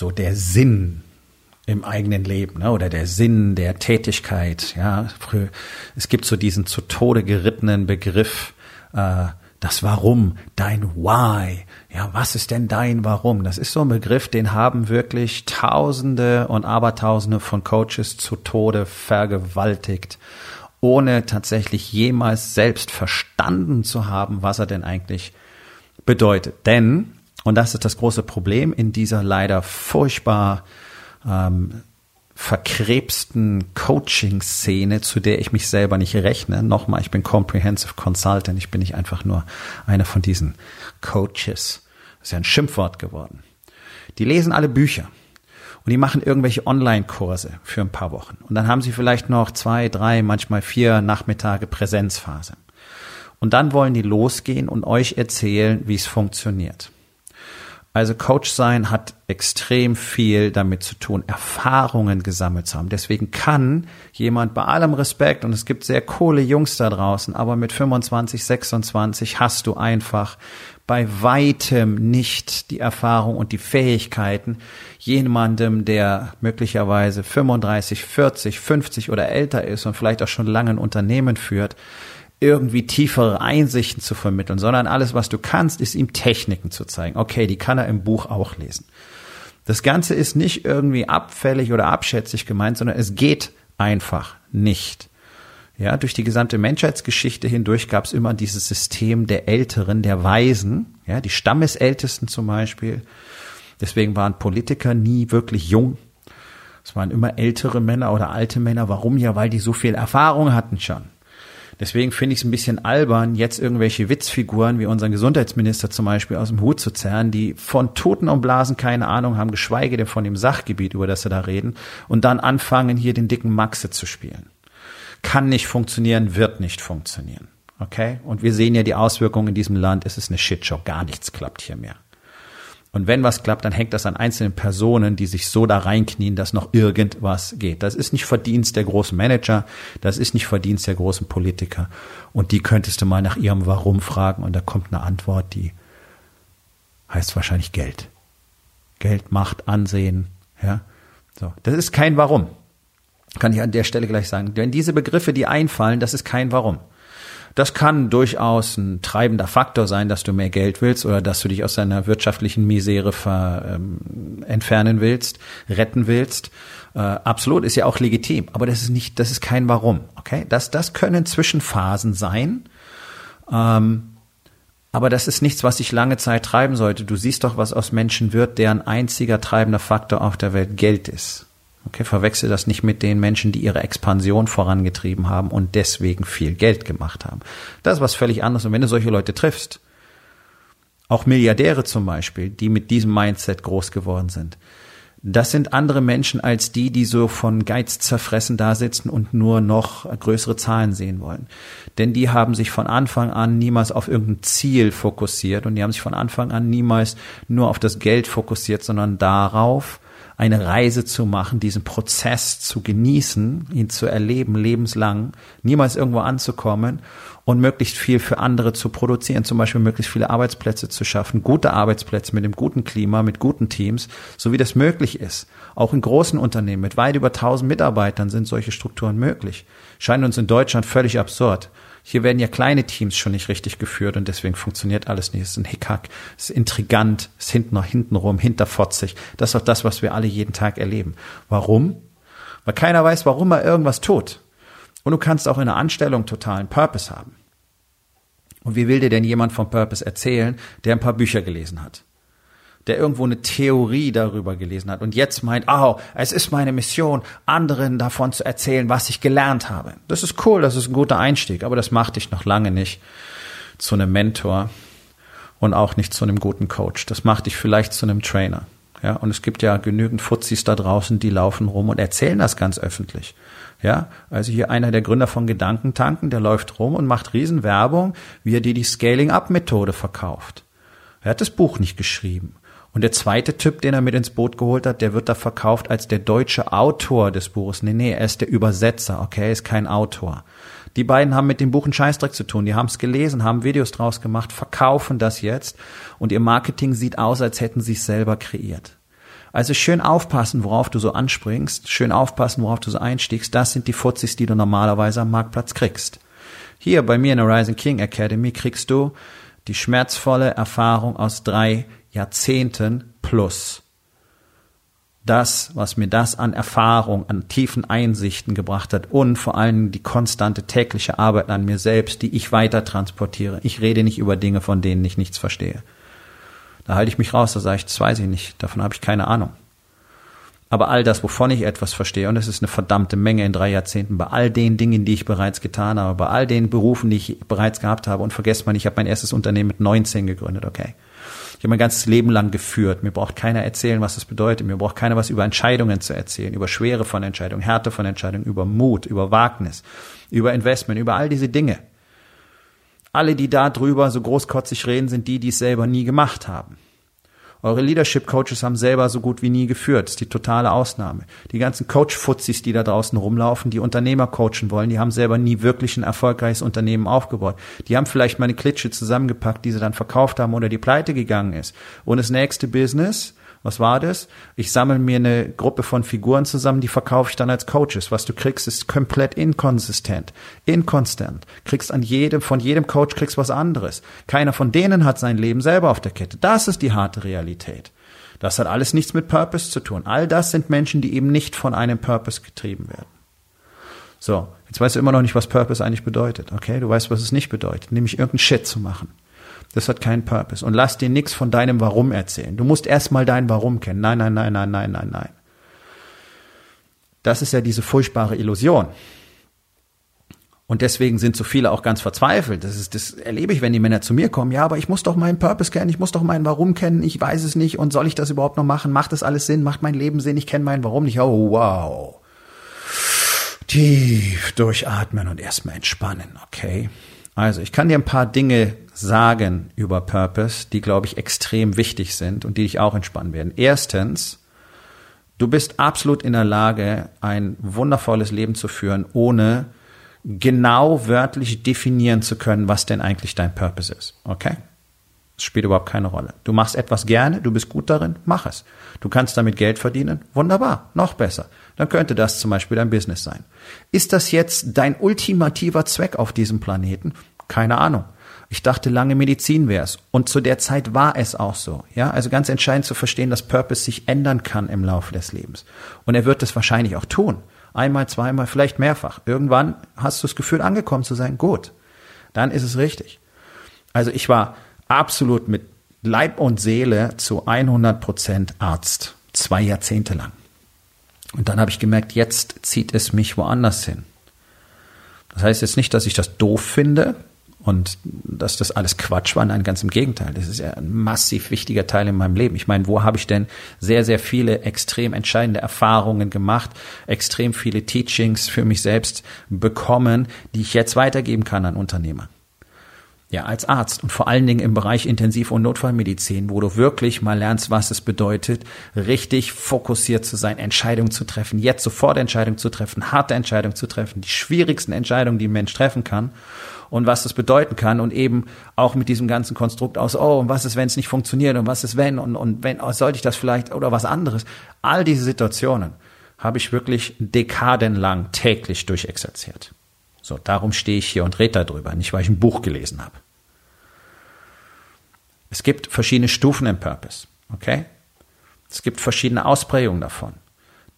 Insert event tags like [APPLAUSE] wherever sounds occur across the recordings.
So der Sinn im eigenen Leben ne? oder der Sinn der Tätigkeit. Ja, es gibt so diesen zu Tode gerittenen Begriff, äh, das Warum, dein Why. Ja, was ist denn dein Warum? Das ist so ein Begriff, den haben wirklich Tausende und Abertausende von Coaches zu Tode vergewaltigt, ohne tatsächlich jemals selbst verstanden zu haben, was er denn eigentlich bedeutet. Denn und das ist das große Problem in dieser leider furchtbar ähm, verkrebsten Coaching-Szene, zu der ich mich selber nicht rechne. Nochmal, ich bin Comprehensive Consultant, ich bin nicht einfach nur einer von diesen Coaches. Das ist ja ein Schimpfwort geworden. Die lesen alle Bücher und die machen irgendwelche Online-Kurse für ein paar Wochen. Und dann haben sie vielleicht noch zwei, drei, manchmal vier Nachmittage Präsenzphase. Und dann wollen die losgehen und euch erzählen, wie es funktioniert. Also Coach sein hat extrem viel damit zu tun, Erfahrungen gesammelt zu haben. Deswegen kann jemand bei allem Respekt, und es gibt sehr coole Jungs da draußen, aber mit 25, 26 hast du einfach bei weitem nicht die Erfahrung und die Fähigkeiten jemandem, der möglicherweise 35, 40, 50 oder älter ist und vielleicht auch schon lange ein Unternehmen führt, irgendwie tiefere Einsichten zu vermitteln, sondern alles, was du kannst, ist ihm Techniken zu zeigen. Okay, die kann er im Buch auch lesen. Das Ganze ist nicht irgendwie abfällig oder abschätzig gemeint, sondern es geht einfach nicht. Ja, durch die gesamte Menschheitsgeschichte hindurch gab es immer dieses System der Älteren, der Weisen, ja, die Stammesältesten zum Beispiel. Deswegen waren Politiker nie wirklich jung. Es waren immer ältere Männer oder alte Männer. Warum? Ja, weil die so viel Erfahrung hatten schon. Deswegen finde ich es ein bisschen albern, jetzt irgendwelche Witzfiguren wie unseren Gesundheitsminister zum Beispiel aus dem Hut zu zerren, die von Toten und Blasen keine Ahnung haben, geschweige denn von dem Sachgebiet, über das sie da reden, und dann anfangen, hier den dicken Maxe zu spielen. Kann nicht funktionieren, wird nicht funktionieren. Okay? Und wir sehen ja die Auswirkungen in diesem Land. Es ist eine Shitshow. Gar nichts klappt hier mehr. Und wenn was klappt, dann hängt das an einzelnen Personen, die sich so da reinknien, dass noch irgendwas geht. Das ist nicht Verdienst der großen Manager, das ist nicht Verdienst der großen Politiker. Und die könntest du mal nach ihrem Warum fragen und da kommt eine Antwort, die heißt wahrscheinlich Geld. Geld, Macht, Ansehen, ja. So. Das ist kein Warum. Kann ich an der Stelle gleich sagen. Denn diese Begriffe, die einfallen, das ist kein Warum. Das kann durchaus ein treibender Faktor sein, dass du mehr Geld willst oder dass du dich aus deiner wirtschaftlichen Misere ver, ähm, entfernen willst, retten willst. Äh, absolut, ist ja auch legitim. Aber das ist nicht, das ist kein Warum. Okay, das, das können Zwischenphasen sein. Ähm, aber das ist nichts, was sich lange Zeit treiben sollte. Du siehst doch, was aus Menschen wird, deren einziger treibender Faktor auf der Welt Geld ist. Okay, verwechsel das nicht mit den Menschen, die ihre Expansion vorangetrieben haben und deswegen viel Geld gemacht haben. Das ist was völlig anderes. Und wenn du solche Leute triffst, auch Milliardäre zum Beispiel, die mit diesem Mindset groß geworden sind, das sind andere Menschen als die, die so von Geiz zerfressen da sitzen und nur noch größere Zahlen sehen wollen. Denn die haben sich von Anfang an niemals auf irgendein Ziel fokussiert und die haben sich von Anfang an niemals nur auf das Geld fokussiert, sondern darauf, eine Reise zu machen, diesen Prozess zu genießen, ihn zu erleben, lebenslang, niemals irgendwo anzukommen und möglichst viel für andere zu produzieren, zum Beispiel möglichst viele Arbeitsplätze zu schaffen, gute Arbeitsplätze mit einem guten Klima, mit guten Teams, so wie das möglich ist. Auch in großen Unternehmen mit weit über 1000 Mitarbeitern sind solche Strukturen möglich. Scheint uns in Deutschland völlig absurd. Hier werden ja kleine Teams schon nicht richtig geführt und deswegen funktioniert alles nicht. Es ist ein Hickhack, es ist intrigant, es ist hinten noch hintenrum, hinterfotzig. Das ist auch das, was wir alle jeden Tag erleben. Warum? Weil keiner weiß, warum er irgendwas tut. Und du kannst auch in einer Anstellung totalen Purpose haben. Und wie will dir denn jemand vom Purpose erzählen, der ein paar Bücher gelesen hat? Der irgendwo eine Theorie darüber gelesen hat und jetzt meint, oh, es ist meine Mission, anderen davon zu erzählen, was ich gelernt habe. Das ist cool, das ist ein guter Einstieg, aber das macht dich noch lange nicht zu einem Mentor und auch nicht zu einem guten Coach. Das macht dich vielleicht zu einem Trainer. Ja, und es gibt ja genügend Fuzis da draußen, die laufen rum und erzählen das ganz öffentlich. Ja, also hier einer der Gründer von Gedankentanken, der läuft rum und macht Riesenwerbung, wie er dir die Scaling-Up-Methode verkauft. Er hat das Buch nicht geschrieben. Und der zweite Typ, den er mit ins Boot geholt hat, der wird da verkauft als der deutsche Autor des Buches. Nee, nee, er ist der Übersetzer, okay, er ist kein Autor. Die beiden haben mit dem Buch einen Scheißdreck zu tun. Die haben es gelesen, haben Videos draus gemacht, verkaufen das jetzt und ihr Marketing sieht aus, als hätten sie es selber kreiert. Also schön aufpassen, worauf du so anspringst, schön aufpassen, worauf du so einstiegst. Das sind die Fuzis, die du normalerweise am Marktplatz kriegst. Hier bei mir in der Rising King Academy kriegst du die schmerzvolle Erfahrung aus drei Jahrzehnten plus. Das, was mir das an Erfahrung, an tiefen Einsichten gebracht hat und vor allem die konstante tägliche Arbeit an mir selbst, die ich weiter transportiere. Ich rede nicht über Dinge, von denen ich nichts verstehe. Da halte ich mich raus, da sage ich, das weiß ich nicht, davon habe ich keine Ahnung. Aber all das, wovon ich etwas verstehe, und es ist eine verdammte Menge in drei Jahrzehnten, bei all den Dingen, die ich bereits getan habe, bei all den Berufen, die ich bereits gehabt habe, und vergesst mal, ich habe mein erstes Unternehmen mit 19 gegründet, okay. Ich habe mein ganzes Leben lang geführt. Mir braucht keiner erzählen, was das bedeutet. Mir braucht keiner was über Entscheidungen zu erzählen, über Schwere von Entscheidungen, Härte von Entscheidungen, über Mut, über Wagnis, über Investment, über all diese Dinge. Alle, die da drüber so großkotzig reden, sind die, die es selber nie gemacht haben. Eure Leadership Coaches haben selber so gut wie nie geführt. Das ist die totale Ausnahme. Die ganzen Coach-Fuzzis, die da draußen rumlaufen, die Unternehmer coachen wollen, die haben selber nie wirklich ein erfolgreiches Unternehmen aufgebaut. Die haben vielleicht mal eine Klitsche zusammengepackt, die sie dann verkauft haben oder die pleite gegangen ist. Und das nächste Business was war das? Ich sammle mir eine Gruppe von Figuren zusammen, die verkaufe ich dann als Coaches. Was du kriegst, ist komplett inkonsistent, inkonstant. Kriegst an jedem, von jedem Coach kriegst was anderes. Keiner von denen hat sein Leben selber auf der Kette. Das ist die harte Realität. Das hat alles nichts mit Purpose zu tun. All das sind Menschen, die eben nicht von einem Purpose getrieben werden. So, jetzt weißt du immer noch nicht, was Purpose eigentlich bedeutet. Okay, du weißt, was es nicht bedeutet, nämlich irgendeinen Shit zu machen. Das hat keinen Purpose. Und lass dir nichts von deinem Warum erzählen. Du musst erstmal dein Warum kennen. Nein, nein, nein, nein, nein, nein, nein. Das ist ja diese furchtbare Illusion. Und deswegen sind so viele auch ganz verzweifelt. Das ist, das erlebe ich, wenn die Männer zu mir kommen. Ja, aber ich muss doch meinen Purpose kennen. Ich muss doch meinen Warum kennen. Ich weiß es nicht. Und soll ich das überhaupt noch machen? Macht das alles Sinn? Macht mein Leben Sinn? Ich kenne meinen Warum nicht. Oh, wow. Tief durchatmen und erstmal entspannen. Okay. Also, ich kann dir ein paar Dinge sagen über Purpose, die, glaube ich, extrem wichtig sind und die dich auch entspannen werden. Erstens, du bist absolut in der Lage, ein wundervolles Leben zu führen, ohne genau wörtlich definieren zu können, was denn eigentlich dein Purpose ist. Okay? Das spielt überhaupt keine Rolle. Du machst etwas gerne, du bist gut darin, mach es. Du kannst damit Geld verdienen, wunderbar, noch besser. Dann könnte das zum Beispiel dein Business sein. Ist das jetzt dein ultimativer Zweck auf diesem Planeten? Keine Ahnung. Ich dachte lange Medizin wär's. Und zu der Zeit war es auch so. Ja, also ganz entscheidend zu verstehen, dass Purpose sich ändern kann im Laufe des Lebens. Und er wird es wahrscheinlich auch tun. Einmal, zweimal, vielleicht mehrfach. Irgendwann hast du das Gefühl, angekommen zu sein. Gut. Dann ist es richtig. Also ich war absolut mit Leib und Seele zu 100 Prozent Arzt. Zwei Jahrzehnte lang. Und dann habe ich gemerkt, jetzt zieht es mich woanders hin. Das heißt jetzt nicht, dass ich das doof finde, und dass das alles Quatsch war, nein, ganz im Gegenteil. Das ist ja ein massiv wichtiger Teil in meinem Leben. Ich meine, wo habe ich denn sehr, sehr viele extrem entscheidende Erfahrungen gemacht, extrem viele Teachings für mich selbst bekommen, die ich jetzt weitergeben kann an Unternehmer? Ja, als Arzt und vor allen Dingen im Bereich Intensiv- und Notfallmedizin, wo du wirklich mal lernst, was es bedeutet, richtig fokussiert zu sein, Entscheidungen zu treffen, jetzt sofort Entscheidungen zu treffen, harte Entscheidungen zu treffen, die schwierigsten Entscheidungen, die ein Mensch treffen kann und was das bedeuten kann und eben auch mit diesem ganzen Konstrukt aus, oh, und was ist, wenn es nicht funktioniert und was ist, wenn und, und wenn, oh, sollte ich das vielleicht oder was anderes. All diese Situationen habe ich wirklich dekadenlang täglich durchexerziert. So, darum stehe ich hier und rede darüber, nicht weil ich ein Buch gelesen habe. Es gibt verschiedene Stufen im Purpose, okay? Es gibt verschiedene Ausprägungen davon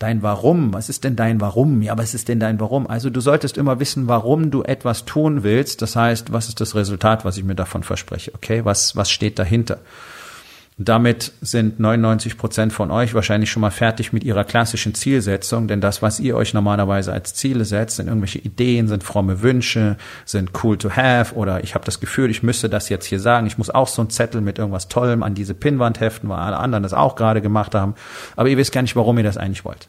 dein Warum. Was ist denn dein Warum? Ja, was ist denn dein Warum? Also du solltest immer wissen, warum du etwas tun willst. Das heißt, was ist das Resultat, was ich mir davon verspreche? Okay, was, was steht dahinter? Damit sind 99 Prozent von euch wahrscheinlich schon mal fertig mit ihrer klassischen Zielsetzung, denn das, was ihr euch normalerweise als Ziele setzt, sind irgendwelche Ideen, sind fromme Wünsche, sind cool to have oder ich habe das Gefühl, ich müsste das jetzt hier sagen, ich muss auch so einen Zettel mit irgendwas Tollem an diese Pinnwand heften, weil alle anderen das auch gerade gemacht haben, aber ihr wisst gar nicht, warum ihr das eigentlich wollt.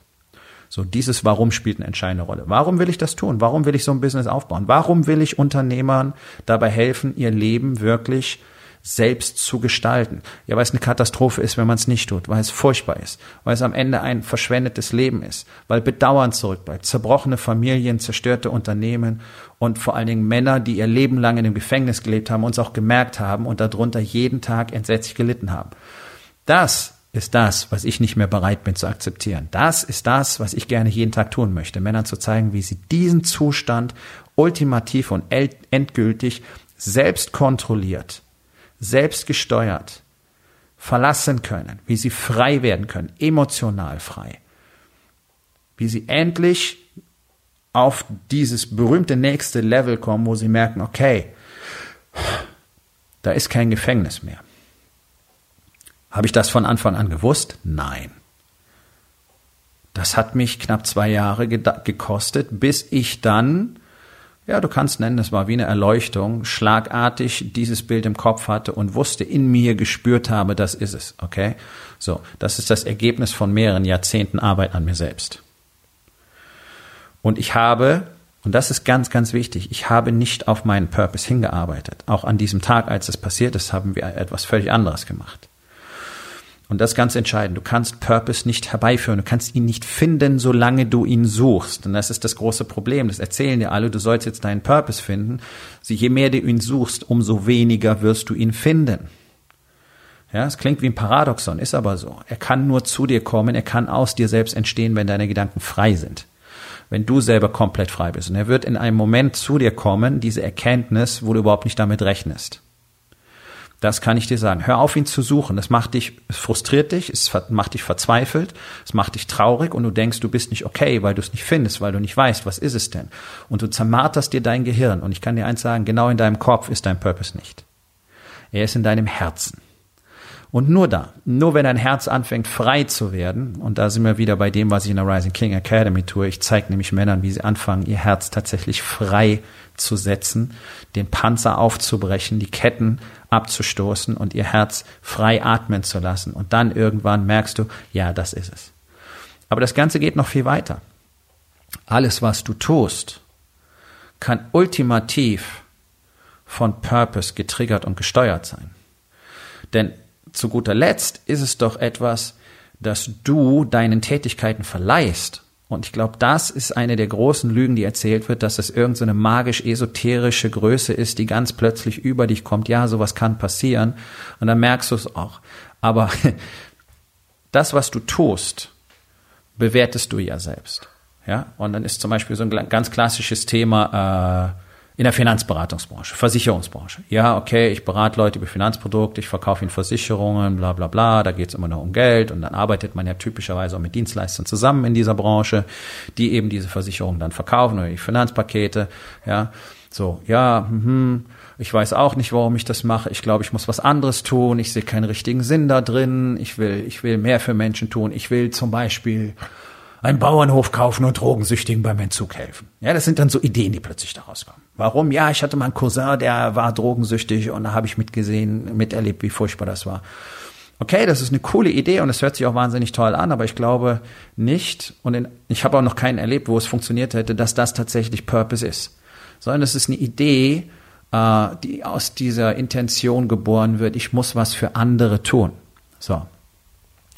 So, dieses Warum spielt eine entscheidende Rolle. Warum will ich das tun? Warum will ich so ein Business aufbauen? Warum will ich Unternehmern dabei helfen, ihr Leben wirklich selbst zu gestalten. Ja, weil es eine Katastrophe ist, wenn man es nicht tut, weil es furchtbar ist, weil es am Ende ein verschwendetes Leben ist, weil Bedauern zurückbleibt, zerbrochene Familien, zerstörte Unternehmen und vor allen Dingen Männer, die ihr Leben lang in dem Gefängnis gelebt haben, uns auch gemerkt haben und darunter jeden Tag entsetzlich gelitten haben. Das ist das, was ich nicht mehr bereit bin zu akzeptieren. Das ist das, was ich gerne jeden Tag tun möchte, Männern zu zeigen, wie sie diesen Zustand ultimativ und endgültig selbst kontrolliert selbstgesteuert verlassen können, wie sie frei werden können, emotional frei, wie sie endlich auf dieses berühmte nächste Level kommen, wo sie merken, okay, da ist kein Gefängnis mehr. Habe ich das von Anfang an gewusst? Nein. Das hat mich knapp zwei Jahre gekostet, bis ich dann ja, du kannst nennen, es war wie eine Erleuchtung, schlagartig dieses Bild im Kopf hatte und wusste, in mir gespürt habe, das ist es, okay? So, das ist das Ergebnis von mehreren Jahrzehnten Arbeit an mir selbst. Und ich habe, und das ist ganz, ganz wichtig, ich habe nicht auf meinen Purpose hingearbeitet. Auch an diesem Tag, als es passiert ist, haben wir etwas völlig anderes gemacht. Und das ist ganz entscheidend. Du kannst Purpose nicht herbeiführen. Du kannst ihn nicht finden, solange du ihn suchst. Und das ist das große Problem. Das erzählen dir alle. Du sollst jetzt deinen Purpose finden. Also je mehr du ihn suchst, umso weniger wirst du ihn finden. Ja, es klingt wie ein Paradoxon, ist aber so. Er kann nur zu dir kommen. Er kann aus dir selbst entstehen, wenn deine Gedanken frei sind. Wenn du selber komplett frei bist. Und er wird in einem Moment zu dir kommen, diese Erkenntnis, wo du überhaupt nicht damit rechnest. Das kann ich dir sagen. Hör auf, ihn zu suchen. Das macht dich, es frustriert dich, es macht dich verzweifelt, es macht dich traurig und du denkst, du bist nicht okay, weil du es nicht findest, weil du nicht weißt, was ist es denn? Und du zermarterst dir dein Gehirn. Und ich kann dir eins sagen, genau in deinem Kopf ist dein Purpose nicht. Er ist in deinem Herzen. Und nur da, nur wenn dein Herz anfängt frei zu werden, und da sind wir wieder bei dem, was ich in der Rising King Academy tue, ich zeige nämlich Männern, wie sie anfangen, ihr Herz tatsächlich frei zu setzen, den Panzer aufzubrechen, die Ketten abzustoßen und ihr Herz frei atmen zu lassen. Und dann irgendwann merkst du, ja, das ist es. Aber das Ganze geht noch viel weiter. Alles, was du tust, kann ultimativ von Purpose getriggert und gesteuert sein. Denn zu guter Letzt ist es doch etwas, dass du deinen Tätigkeiten verleihst. Und ich glaube, das ist eine der großen Lügen, die erzählt wird, dass es irgendeine so magisch-esoterische Größe ist, die ganz plötzlich über dich kommt. Ja, sowas kann passieren. Und dann merkst du es auch. Aber [LAUGHS] das, was du tust, bewertest du ja selbst. Ja, und dann ist zum Beispiel so ein ganz klassisches Thema, äh, in der Finanzberatungsbranche, Versicherungsbranche. Ja, okay, ich berate Leute über Finanzprodukte, ich verkaufe ihnen Versicherungen, bla bla bla, da geht's immer nur um Geld und dann arbeitet man ja typischerweise auch mit Dienstleistern zusammen in dieser Branche, die eben diese Versicherungen dann verkaufen oder die Finanzpakete, ja. So, ja, hm, ich weiß auch nicht, warum ich das mache. Ich glaube, ich muss was anderes tun. Ich sehe keinen richtigen Sinn da drin. Ich will, ich will mehr für Menschen tun. Ich will zum Beispiel einen Bauernhof kaufen und Drogensüchtigen beim Entzug helfen. Ja, das sind dann so Ideen, die plötzlich daraus kommen. Warum? Ja, ich hatte mal einen Cousin, der war drogensüchtig und da habe ich mitgesehen, miterlebt, wie furchtbar das war. Okay, das ist eine coole Idee und es hört sich auch wahnsinnig toll an, aber ich glaube nicht, und in, ich habe auch noch keinen erlebt, wo es funktioniert hätte, dass das tatsächlich Purpose ist. Sondern es ist eine Idee, äh, die aus dieser Intention geboren wird, ich muss was für andere tun. So.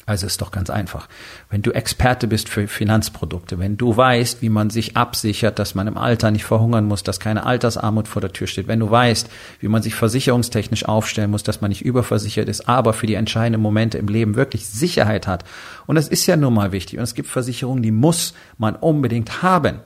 Also ist doch ganz einfach. Wenn du Experte bist für Finanzprodukte, wenn du weißt, wie man sich absichert, dass man im Alter nicht verhungern muss, dass keine Altersarmut vor der Tür steht, wenn du weißt, wie man sich versicherungstechnisch aufstellen muss, dass man nicht überversichert ist, aber für die entscheidenden Momente im Leben wirklich Sicherheit hat. Und das ist ja nun mal wichtig. Und es gibt Versicherungen, die muss man unbedingt haben.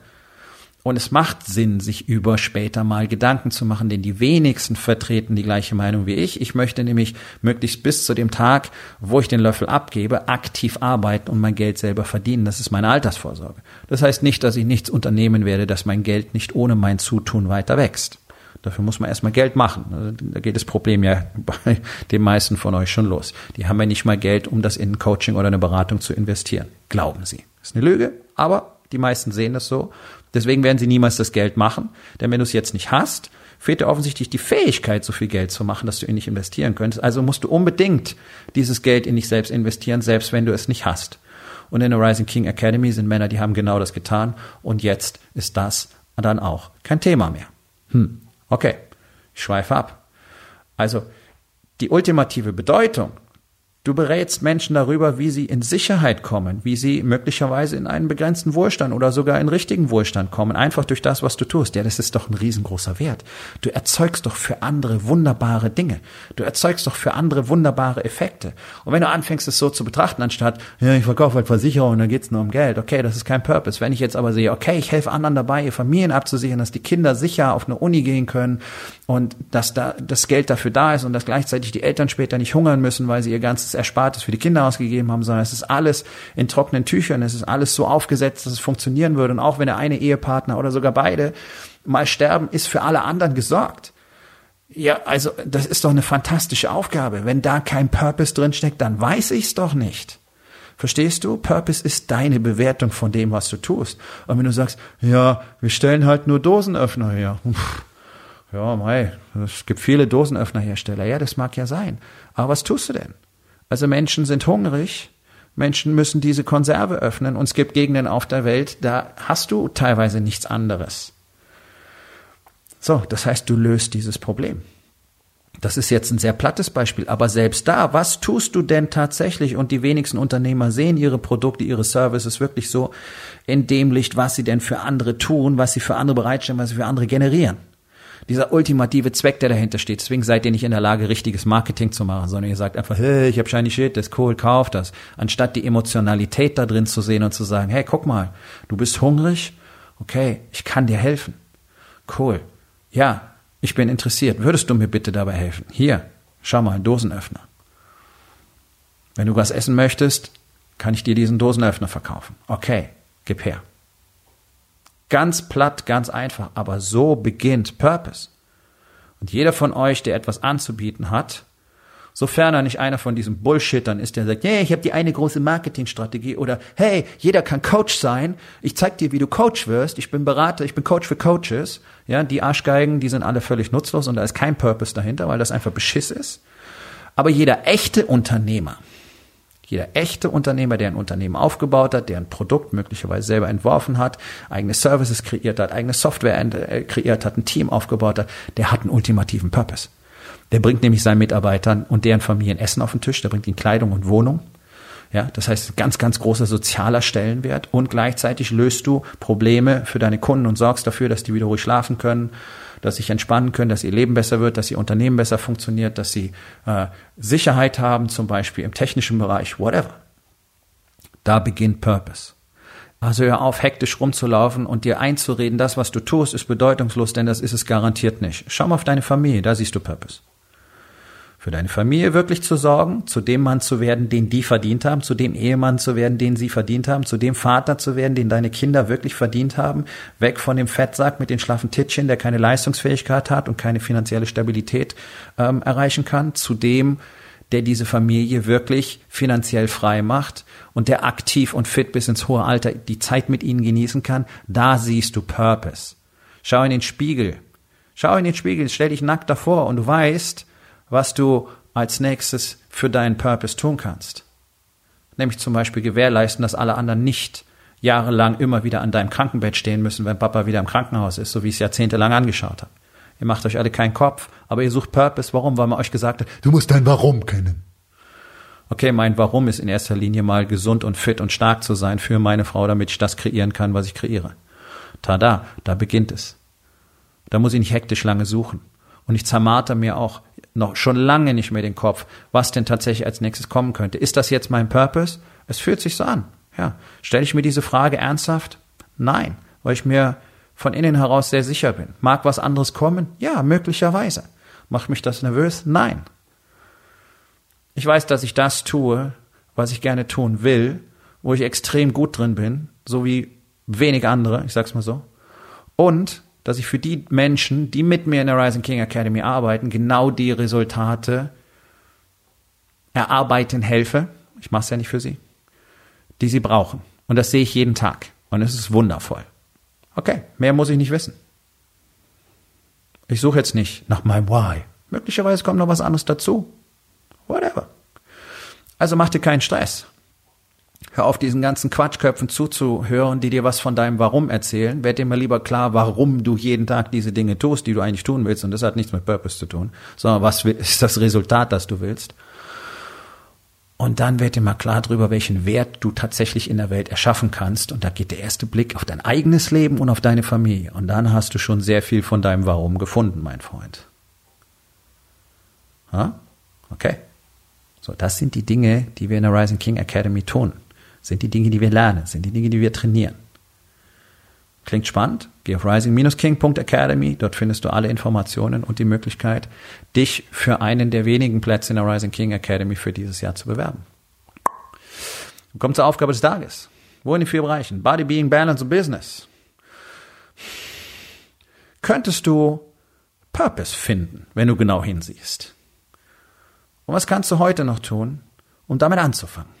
Und es macht Sinn, sich über später mal Gedanken zu machen, denn die wenigsten vertreten die gleiche Meinung wie ich. Ich möchte nämlich möglichst bis zu dem Tag, wo ich den Löffel abgebe, aktiv arbeiten und mein Geld selber verdienen. Das ist meine Altersvorsorge. Das heißt nicht, dass ich nichts unternehmen werde, dass mein Geld nicht ohne mein Zutun weiter wächst. Dafür muss man erstmal Geld machen. Also, da geht das Problem ja [LAUGHS] bei den meisten von euch schon los. Die haben ja nicht mal Geld, um das in ein Coaching oder eine Beratung zu investieren. Glauben sie. Das ist eine Lüge, aber die meisten sehen das so. Deswegen werden sie niemals das Geld machen. Denn wenn du es jetzt nicht hast, fehlt dir offensichtlich die Fähigkeit, so viel Geld zu machen, dass du in dich investieren könntest. Also musst du unbedingt dieses Geld in dich selbst investieren, selbst wenn du es nicht hast. Und in der Rising King Academy sind Männer, die haben genau das getan. Und jetzt ist das dann auch kein Thema mehr. Hm, okay, ich schweife ab. Also die ultimative Bedeutung Du berätst Menschen darüber, wie sie in Sicherheit kommen, wie sie möglicherweise in einen begrenzten Wohlstand oder sogar in richtigen Wohlstand kommen, einfach durch das, was du tust. Ja, das ist doch ein riesengroßer Wert. Du erzeugst doch für andere wunderbare Dinge. Du erzeugst doch für andere wunderbare Effekte. Und wenn du anfängst, es so zu betrachten, anstatt, ja, ich verkaufe halt Versicherung und dann geht's nur um Geld, okay, das ist kein Purpose. Wenn ich jetzt aber sehe, okay, ich helfe anderen dabei, ihr Familien abzusichern, dass die Kinder sicher auf eine Uni gehen können und dass da das Geld dafür da ist und dass gleichzeitig die Eltern später nicht hungern müssen, weil sie ihr ganzes ganzes Erspartes für die Kinder ausgegeben haben, sondern es ist alles in trockenen Tüchern, es ist alles so aufgesetzt, dass es funktionieren würde. Und auch wenn der eine Ehepartner oder sogar beide mal sterben, ist für alle anderen gesorgt. Ja, also das ist doch eine fantastische Aufgabe. Wenn da kein Purpose drin steckt, dann weiß ich's doch nicht. Verstehst du? Purpose ist deine Bewertung von dem, was du tust. Und wenn du sagst, ja, wir stellen halt nur Dosenöffner her. Ja, mei, es gibt viele Dosenöffnerhersteller. Ja, das mag ja sein. Aber was tust du denn? Also Menschen sind hungrig, Menschen müssen diese Konserve öffnen und es gibt Gegenden auf der Welt, da hast du teilweise nichts anderes. So, das heißt, du löst dieses Problem. Das ist jetzt ein sehr plattes Beispiel, aber selbst da, was tust du denn tatsächlich? Und die wenigsten Unternehmer sehen ihre Produkte, ihre Services wirklich so in dem Licht, was sie denn für andere tun, was sie für andere bereitstellen, was sie für andere generieren dieser ultimative Zweck, der dahinter steht. Deswegen seid ihr nicht in der Lage, richtiges Marketing zu machen, sondern ihr sagt einfach, hey, ich habe shiny shit, das ist cool, kauf das. Anstatt die Emotionalität da drin zu sehen und zu sagen, hey, guck mal, du bist hungrig, okay, ich kann dir helfen. Cool. Ja, ich bin interessiert. Würdest du mir bitte dabei helfen? Hier, schau mal, Dosenöffner. Wenn du was essen möchtest, kann ich dir diesen Dosenöffner verkaufen. Okay, gib her. Ganz platt, ganz einfach, aber so beginnt Purpose. Und jeder von euch, der etwas anzubieten hat, sofern er nicht einer von diesen Bullshittern ist, der sagt, hey, ich habe die eine große Marketingstrategie oder hey, jeder kann Coach sein, ich zeig dir, wie du Coach wirst, ich bin Berater, ich bin Coach für Coaches, ja, die Arschgeigen, die sind alle völlig nutzlos und da ist kein Purpose dahinter, weil das einfach Beschiss ist. Aber jeder echte Unternehmer, jeder echte Unternehmer, der ein Unternehmen aufgebaut hat, der ein Produkt möglicherweise selber entworfen hat, eigene Services kreiert hat, eigene Software äh, kreiert hat, ein Team aufgebaut hat, der hat einen ultimativen Purpose. Der bringt nämlich seinen Mitarbeitern und deren Familien Essen auf den Tisch, der bringt ihnen Kleidung und Wohnung. Ja, das heißt, ganz, ganz großer sozialer Stellenwert und gleichzeitig löst du Probleme für deine Kunden und sorgst dafür, dass die wieder ruhig schlafen können, dass sie sich entspannen können, dass ihr Leben besser wird, dass ihr Unternehmen besser funktioniert, dass sie äh, Sicherheit haben, zum Beispiel im technischen Bereich, whatever. Da beginnt Purpose. Also hör auf, hektisch rumzulaufen und dir einzureden, das, was du tust, ist bedeutungslos, denn das ist es garantiert nicht. Schau mal auf deine Familie, da siehst du Purpose für deine Familie wirklich zu sorgen, zu dem Mann zu werden, den die verdient haben, zu dem Ehemann zu werden, den sie verdient haben, zu dem Vater zu werden, den deine Kinder wirklich verdient haben, weg von dem Fettsack mit den schlaffen Tittchen, der keine Leistungsfähigkeit hat und keine finanzielle Stabilität ähm, erreichen kann, zu dem, der diese Familie wirklich finanziell frei macht und der aktiv und fit bis ins hohe Alter die Zeit mit ihnen genießen kann, da siehst du Purpose. Schau in den Spiegel. Schau in den Spiegel, stell dich nackt davor und du weißt, was du als nächstes für deinen Purpose tun kannst. Nämlich zum Beispiel gewährleisten, dass alle anderen nicht jahrelang immer wieder an deinem Krankenbett stehen müssen, wenn Papa wieder im Krankenhaus ist, so wie ich es jahrzehntelang angeschaut habe. Ihr macht euch alle keinen Kopf, aber ihr sucht Purpose. Warum? Weil man euch gesagt hat, du musst dein Warum kennen. Okay, mein Warum ist in erster Linie mal gesund und fit und stark zu sein für meine Frau, damit ich das kreieren kann, was ich kreiere. Tada, da beginnt es. Da muss ich nicht hektisch lange suchen. Und ich zermarter mir auch noch schon lange nicht mehr den Kopf, was denn tatsächlich als nächstes kommen könnte. Ist das jetzt mein Purpose? Es fühlt sich so an. Ja. Stelle ich mir diese Frage ernsthaft? Nein, weil ich mir von innen heraus sehr sicher bin. Mag was anderes kommen? Ja, möglicherweise. Macht mich das nervös? Nein. Ich weiß, dass ich das tue, was ich gerne tun will, wo ich extrem gut drin bin, so wie wenig andere, ich sag's mal so. Und dass ich für die Menschen, die mit mir in der Rising King Academy arbeiten, genau die Resultate erarbeiten helfe. Ich mache es ja nicht für sie, die sie brauchen. Und das sehe ich jeden Tag. Und es ist wundervoll. Okay, mehr muss ich nicht wissen. Ich suche jetzt nicht nach meinem Why. Möglicherweise kommt noch was anderes dazu. Whatever. Also mach dir keinen Stress. Hör auf, diesen ganzen Quatschköpfen zuzuhören, die dir was von deinem Warum erzählen. Werd dir mal lieber klar, warum du jeden Tag diese Dinge tust, die du eigentlich tun willst. Und das hat nichts mit Purpose zu tun, sondern was ist das Resultat, das du willst. Und dann wird dir mal klar darüber, welchen Wert du tatsächlich in der Welt erschaffen kannst. Und da geht der erste Blick auf dein eigenes Leben und auf deine Familie. Und dann hast du schon sehr viel von deinem Warum gefunden, mein Freund. Ha? Okay. So, das sind die Dinge, die wir in der Rising King Academy tun sind die Dinge, die wir lernen, sind die Dinge, die wir trainieren. Klingt spannend? Geh auf rising-king.academy, dort findest du alle Informationen und die Möglichkeit, dich für einen der wenigen Plätze in der Rising King Academy für dieses Jahr zu bewerben. Kommt zur Aufgabe des Tages. Wo in den vier Bereichen? Body, Being, Balance und Business. Könntest du Purpose finden, wenn du genau hinsiehst? Und was kannst du heute noch tun, um damit anzufangen?